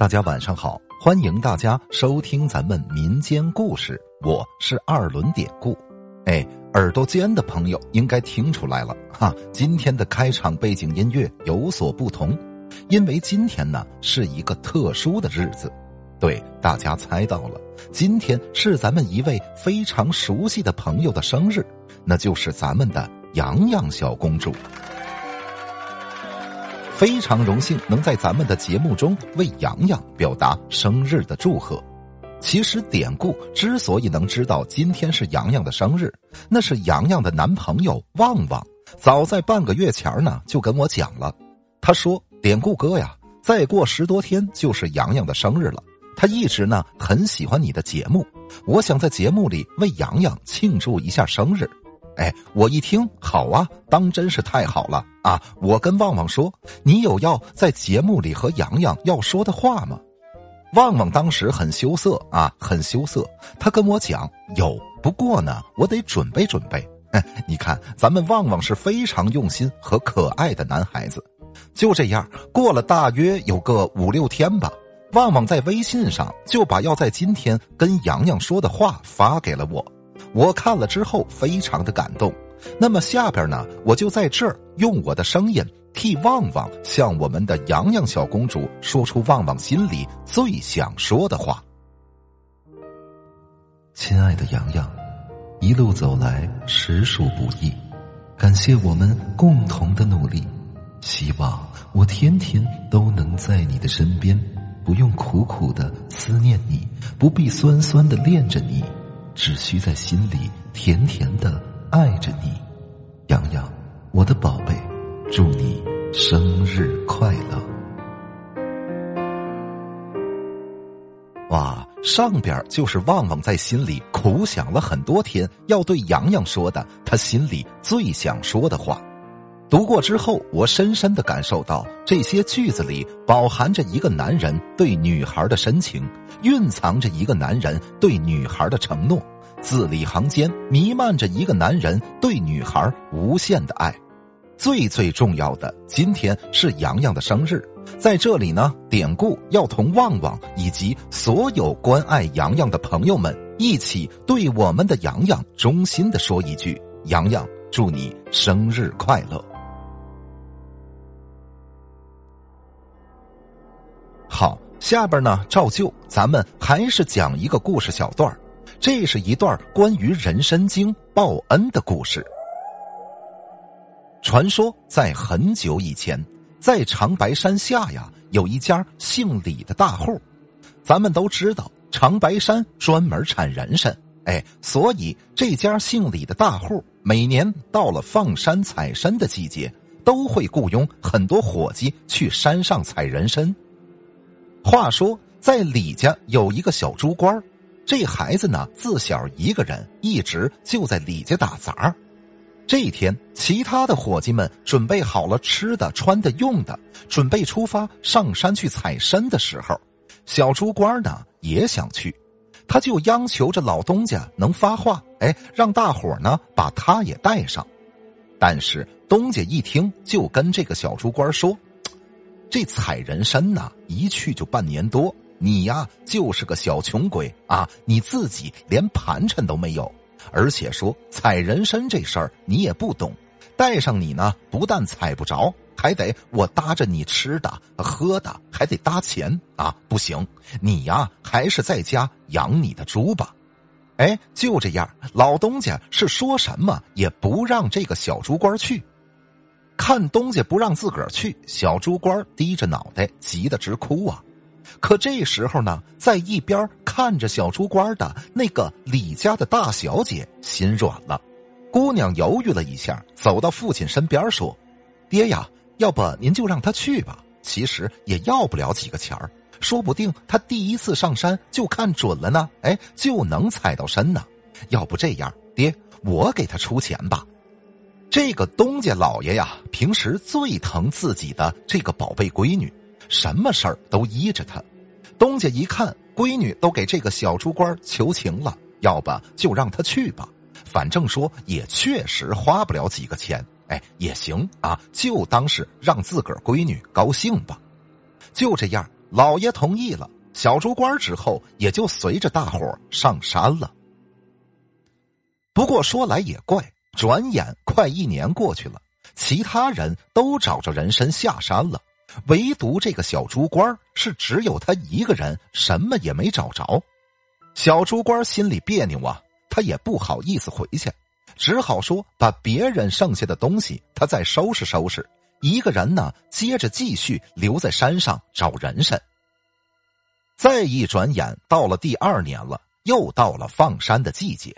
大家晚上好，欢迎大家收听咱们民间故事，我是二轮典故。哎，耳朵尖的朋友应该听出来了哈，今天的开场背景音乐有所不同，因为今天呢是一个特殊的日子。对，大家猜到了，今天是咱们一位非常熟悉的朋友的生日，那就是咱们的洋洋小公主。非常荣幸能在咱们的节目中为洋洋表达生日的祝贺。其实典故之所以能知道今天是洋洋的生日，那是洋洋的男朋友旺旺早在半个月前呢就跟我讲了。他说：“典故哥呀，再过十多天就是洋洋的生日了。他一直呢很喜欢你的节目，我想在节目里为洋洋庆祝一下生日。”哎，我一听好啊，当真是太好了啊！我跟旺旺说：“你有要在节目里和洋洋要说的话吗？”旺旺当时很羞涩啊，很羞涩。他跟我讲：“有，不过呢，我得准备准备。”哎，你看，咱们旺旺是非常用心和可爱的男孩子。就这样，过了大约有个五六天吧，旺旺在微信上就把要在今天跟洋洋说的话发给了我。我看了之后非常的感动，那么下边呢，我就在这儿用我的声音替旺旺向我们的洋洋小公主说出旺旺心里最想说的话。亲爱的洋洋，一路走来实属不易，感谢我们共同的努力，希望我天天都能在你的身边，不用苦苦的思念你，不必酸酸的恋着你。只需在心里甜甜的爱着你，洋洋，我的宝贝，祝你生日快乐！哇，上边就是旺旺在心里苦想了很多天，要对洋洋说的，他心里最想说的话。读过之后，我深深的感受到这些句子里饱含着一个男人对女孩的深情，蕴藏着一个男人对女孩的承诺，字里行间弥漫着一个男人对女孩无限的爱。最最重要的，今天是洋洋的生日，在这里呢，典故要同旺旺以及所有关爱洋洋的朋友们一起对我们的洋洋衷心的说一句：洋洋，祝你生日快乐！好，下边呢，照旧，咱们还是讲一个故事小段这是一段关于人参精报恩的故事。传说在很久以前，在长白山下呀，有一家姓李的大户。咱们都知道，长白山专门产人参，哎，所以这家姓李的大户每年到了放山采参的季节，都会雇佣很多伙计去山上采人参。话说，在李家有一个小猪官这孩子呢自小一个人，一直就在李家打杂。这一天，其他的伙计们准备好了吃的、穿的、用的，准备出发上山去采参的时候，小猪官呢也想去，他就央求着老东家能发话，哎，让大伙呢把他也带上。但是东家一听，就跟这个小猪官说。这采人参呐，一去就半年多。你呀，就是个小穷鬼啊！你自己连盘缠都没有，而且说采人参这事儿你也不懂，带上你呢，不但采不着，还得我搭着你吃的喝的，还得搭钱啊！不行，你呀，还是在家养你的猪吧。哎，就这样，老东家是说什么也不让这个小猪官去。看东家不让自个儿去，小猪官低着脑袋，急得直哭啊！可这时候呢，在一边看着小猪官的那个李家的大小姐心软了。姑娘犹豫了一下，走到父亲身边说：“爹呀，要不您就让他去吧。其实也要不了几个钱儿，说不定他第一次上山就看准了呢，哎，就能采到参呢。要不这样，爹，我给他出钱吧。”这个东家老爷呀，平时最疼自己的这个宝贝闺女，什么事儿都依着他。东家一看闺女都给这个小猪官求情了，要不就让他去吧，反正说也确实花不了几个钱，哎，也行啊，就当是让自个儿闺女高兴吧。就这样，老爷同意了，小猪官之后也就随着大伙上山了。不过说来也怪，转眼快一年过去了，其他人都找着人参下山了，唯独这个小猪官是只有他一个人什么也没找着。小猪官心里别扭啊，他也不好意思回去，只好说把别人剩下的东西他再收拾收拾。一个人呢，接着继续留在山上找人参。再一转眼，到了第二年了，又到了放山的季节。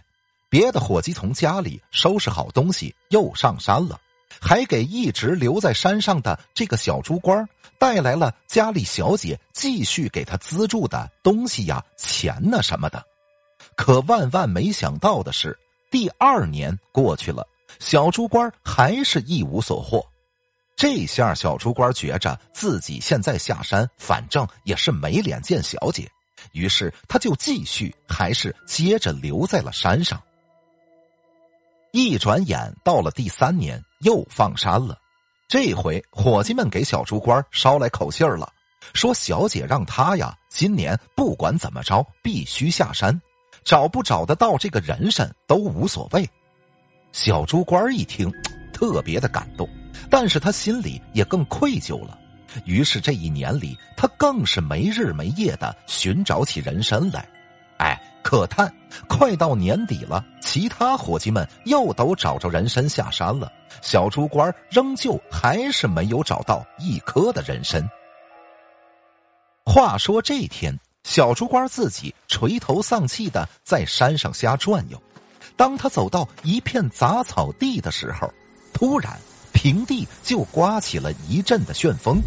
别的伙计从家里收拾好东西，又上山了，还给一直留在山上的这个小猪官带来了家里小姐继续给他资助的东西呀、钱呢什么的。可万万没想到的是，第二年过去了，小猪官还是一无所获。这下小猪官觉着自己现在下山，反正也是没脸见小姐，于是他就继续还是接着留在了山上。一转眼到了第三年，又放山了。这回伙计们给小猪官捎来口信儿了，说小姐让他呀，今年不管怎么着必须下山，找不找得到这个人参都无所谓。小猪官一听，特别的感动。但是他心里也更愧疚了，于是这一年里，他更是没日没夜的寻找起人参来。可叹快到年底了，其他伙计们又都找着人参下山了，小猪官仍旧还是没有找到一颗的人参。话说这天，小猪官自己垂头丧气的在山上瞎转悠，当他走到一片杂草地的时候，突然。平地就刮起了一阵的旋风，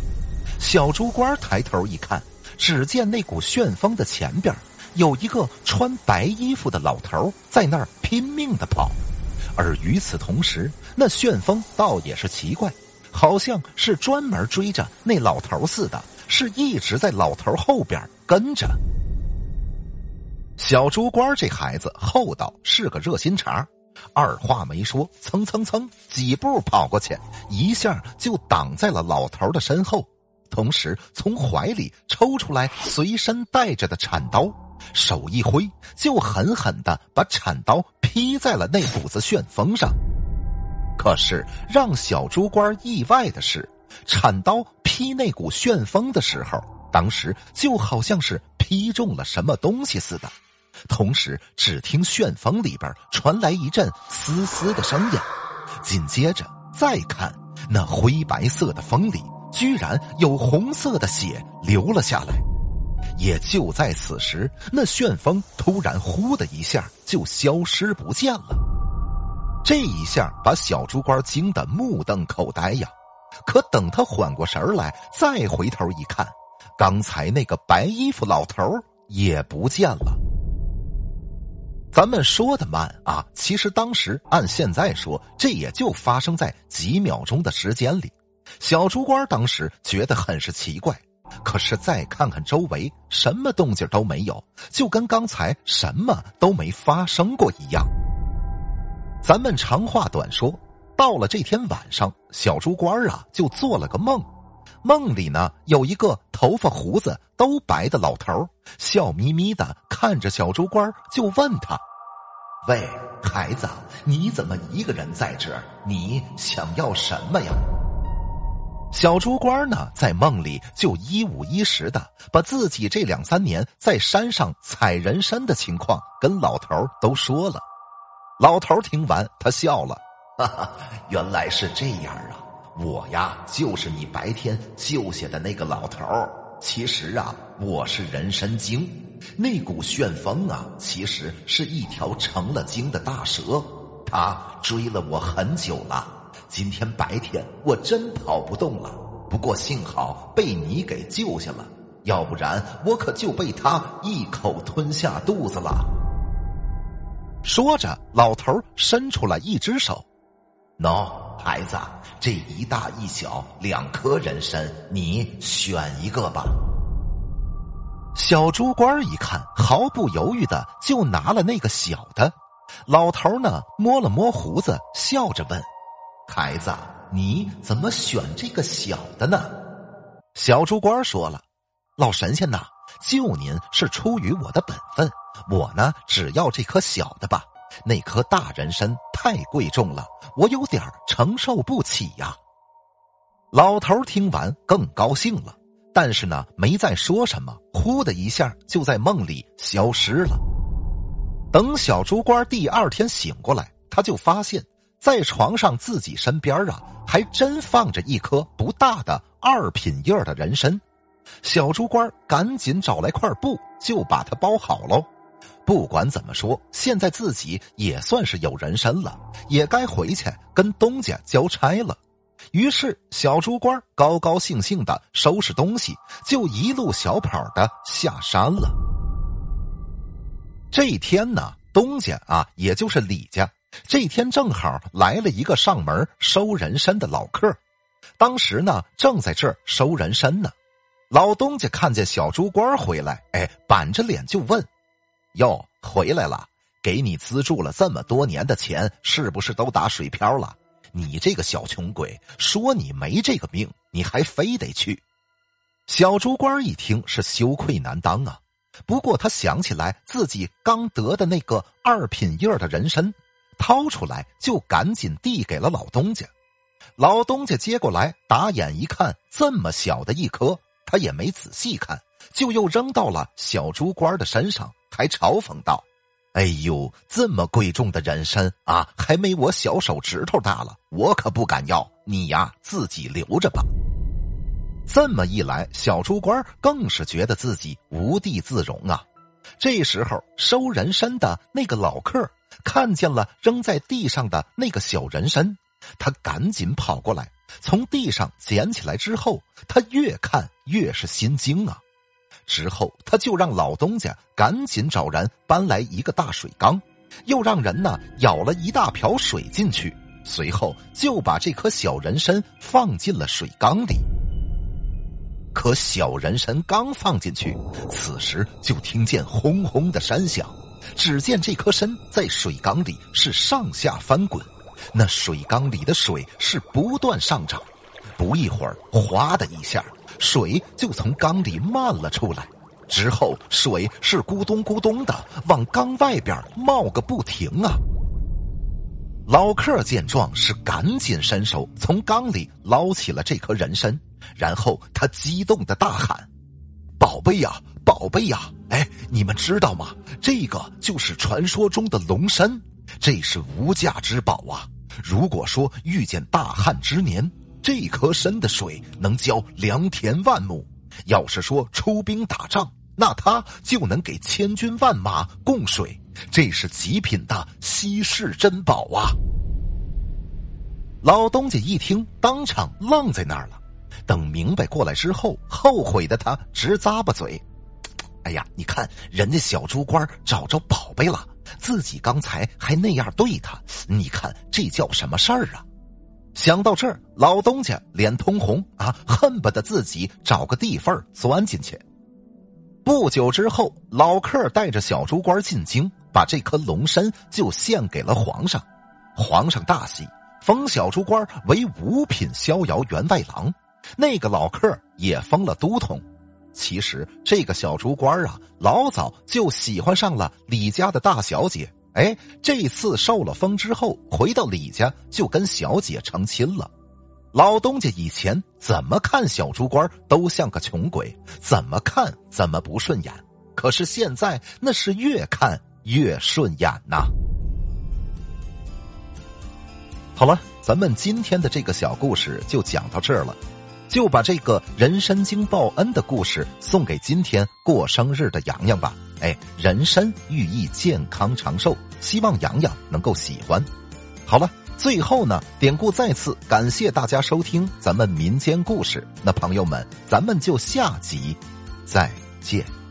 小猪官抬头一看，只见那股旋风的前边有一个穿白衣服的老头在那儿拼命的跑，而与此同时，那旋风倒也是奇怪，好像是专门追着那老头似的，是一直在老头后边跟着。小猪官这孩子厚道，是个热心肠。二话没说，蹭蹭蹭几步跑过去，一下就挡在了老头的身后，同时从怀里抽出来随身带着的铲刀，手一挥，就狠狠的把铲刀劈在了那股子旋风上。可是让小猪官意外的是，铲刀劈那股旋风的时候，当时就好像是劈中了什么东西似的。同时，只听旋风里边传来一阵嘶嘶的声音，紧接着再看那灰白色的风里，居然有红色的血流了下来。也就在此时，那旋风突然“呼”的一下就消失不见了。这一下把小猪官惊得目瞪口呆呀！可等他缓过神来，再回头一看，刚才那个白衣服老头也不见了。咱们说的慢啊，其实当时按现在说，这也就发生在几秒钟的时间里。小猪官当时觉得很是奇怪，可是再看看周围，什么动静都没有，就跟刚才什么都没发生过一样。咱们长话短说，到了这天晚上，小猪官啊就做了个梦，梦里呢有一个头发胡子都白的老头，笑眯眯的看着小猪官，就问他。喂，孩子，你怎么一个人在这儿？你想要什么呀？小猪官呢，在梦里就一五一十的把自己这两三年在山上采人参的情况跟老头都说了。老头听完，他笑了，哈哈，原来是这样啊！我呀，就是你白天救下的那个老头。其实啊，我是人参精，那股旋风啊，其实是一条成了精的大蛇，它追了我很久了。今天白天我真跑不动了，不过幸好被你给救下了，要不然我可就被它一口吞下肚子了。说着，老头伸出了一只手，喏，孩子。这一大一小两颗人参，你选一个吧。小猪官一看，毫不犹豫的就拿了那个小的。老头呢，摸了摸胡子，笑着问：“孩子，你怎么选这个小的呢？”小猪官说了：“老神仙呐，救您是出于我的本分，我呢只要这颗小的吧，那颗大人参太贵重了，我有点承受不起呀。”老头听完更高兴了，但是呢，没再说什么，呼的一下就在梦里消失了。等小猪官第二天醒过来，他就发现，在床上自己身边啊，还真放着一颗不大的二品叶的人参。小猪官赶紧找来块布，就把它包好喽。不管怎么说，现在自己也算是有人参了，也该回去跟东家交差了。于是，小猪官高高兴兴的收拾东西，就一路小跑的下山了。这一天呢，东家啊，也就是李家，这天正好来了一个上门收人参的老客，当时呢，正在这儿收人参呢。老东家看见小猪官回来，哎，板着脸就问：“哟，回来了？给你资助了这么多年的钱，是不是都打水漂了？”你这个小穷鬼，说你没这个命，你还非得去。小猪官一听是羞愧难当啊。不过他想起来自己刚得的那个二品叶的人参，掏出来就赶紧递给了老东家。老东家接过来，打眼一看，这么小的一颗，他也没仔细看，就又扔到了小猪官的身上，还嘲讽道。哎呦，这么贵重的人参啊，还没我小手指头大了，我可不敢要。你呀，自己留着吧。这么一来，小猪官更是觉得自己无地自容啊。这时候，收人参的那个老客看见了扔在地上的那个小人参，他赶紧跑过来，从地上捡起来之后，他越看越是心惊啊。之后，他就让老东家赶紧找人搬来一个大水缸，又让人呢舀了一大瓢水进去，随后就把这颗小人参放进了水缸里。可小人参刚放进去，此时就听见轰轰的山响，只见这颗参在水缸里是上下翻滚，那水缸里的水是不断上涨，不一会儿，哗的一下。水就从缸里漫了出来，之后水是咕咚咕咚的往缸外边冒个不停啊！老客见状是赶紧伸手从缸里捞起了这颗人参，然后他激动的大喊：“宝贝呀，宝贝呀！哎，你们知道吗？这个就是传说中的龙参，这是无价之宝啊！如果说遇见大旱之年……”这颗参的水能浇良田万亩，要是说出兵打仗，那它就能给千军万马供水，这是极品的稀世珍宝啊！老东家一听，当场愣在那儿了。等明白过来之后，后悔的他直咂巴嘴：“哎呀，你看人家小猪官找着宝贝了，自己刚才还那样对他，你看这叫什么事儿啊？”想到这儿，老东家脸通红啊，恨不得自己找个地缝钻进去。不久之后，老客带着小猪官进京，把这颗龙参就献给了皇上。皇上大喜，封小猪官为五品逍遥员外郎。那个老客也封了都统。其实这个小猪官啊，老早就喜欢上了李家的大小姐。哎，这次受了封之后，回到李家就跟小姐成亲了。老东家以前怎么看小猪官都像个穷鬼，怎么看怎么不顺眼。可是现在那是越看越顺眼呐。好了，咱们今天的这个小故事就讲到这儿了，就把这个人参经报恩的故事送给今天过生日的洋洋吧。哎，人参寓意健康长寿，希望洋洋能够喜欢。好了，最后呢，典故再次感谢大家收听咱们民间故事。那朋友们，咱们就下集再见。